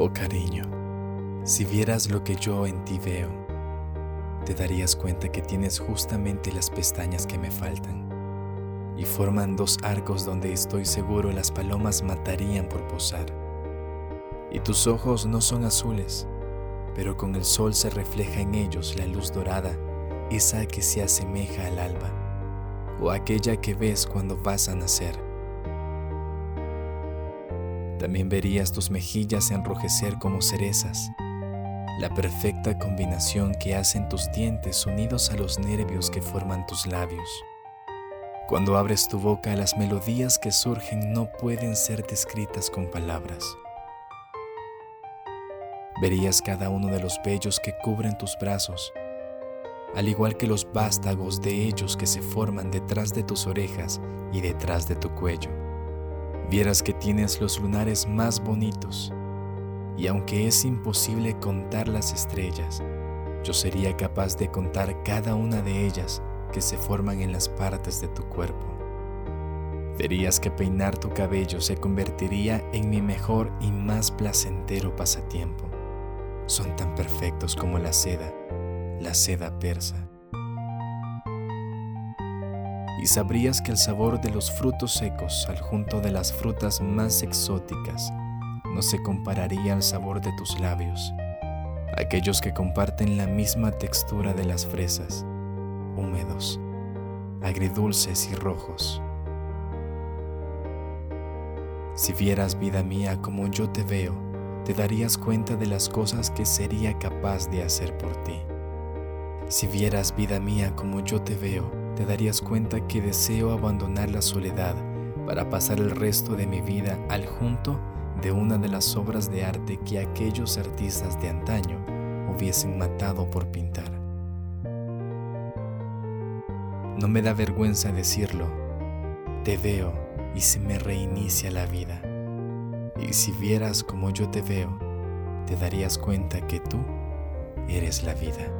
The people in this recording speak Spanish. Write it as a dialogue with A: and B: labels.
A: Oh cariño, si vieras lo que yo en ti veo, te darías cuenta que tienes justamente las pestañas que me faltan y forman dos arcos donde estoy seguro las palomas matarían por posar. Y tus ojos no son azules, pero con el sol se refleja en ellos la luz dorada, esa que se asemeja al alba, o aquella que ves cuando vas a nacer. También verías tus mejillas enrojecer como cerezas, la perfecta combinación que hacen tus dientes unidos a los nervios que forman tus labios. Cuando abres tu boca, las melodías que surgen no pueden ser descritas con palabras. Verías cada uno de los vellos que cubren tus brazos, al igual que los vástagos de ellos que se forman detrás de tus orejas y detrás de tu cuello. Vieras que tienes los lunares más bonitos, y aunque es imposible contar las estrellas, yo sería capaz de contar cada una de ellas que se forman en las partes de tu cuerpo. Verías que peinar tu cabello se convertiría en mi mejor y más placentero pasatiempo. Son tan perfectos como la seda, la seda persa. Y sabrías que el sabor de los frutos secos al junto de las frutas más exóticas no se compararía al sabor de tus labios, aquellos que comparten la misma textura de las fresas húmedos, agridulces y rojos. Si vieras vida mía como yo te veo, te darías cuenta de las cosas que sería capaz de hacer por ti. Si vieras vida mía como yo te veo, te darías cuenta que deseo abandonar la soledad para pasar el resto de mi vida al junto de una de las obras de arte que aquellos artistas de antaño hubiesen matado por pintar. No me da vergüenza decirlo. Te veo y se me reinicia la vida. Y si vieras como yo te veo, te darías cuenta que tú eres la vida.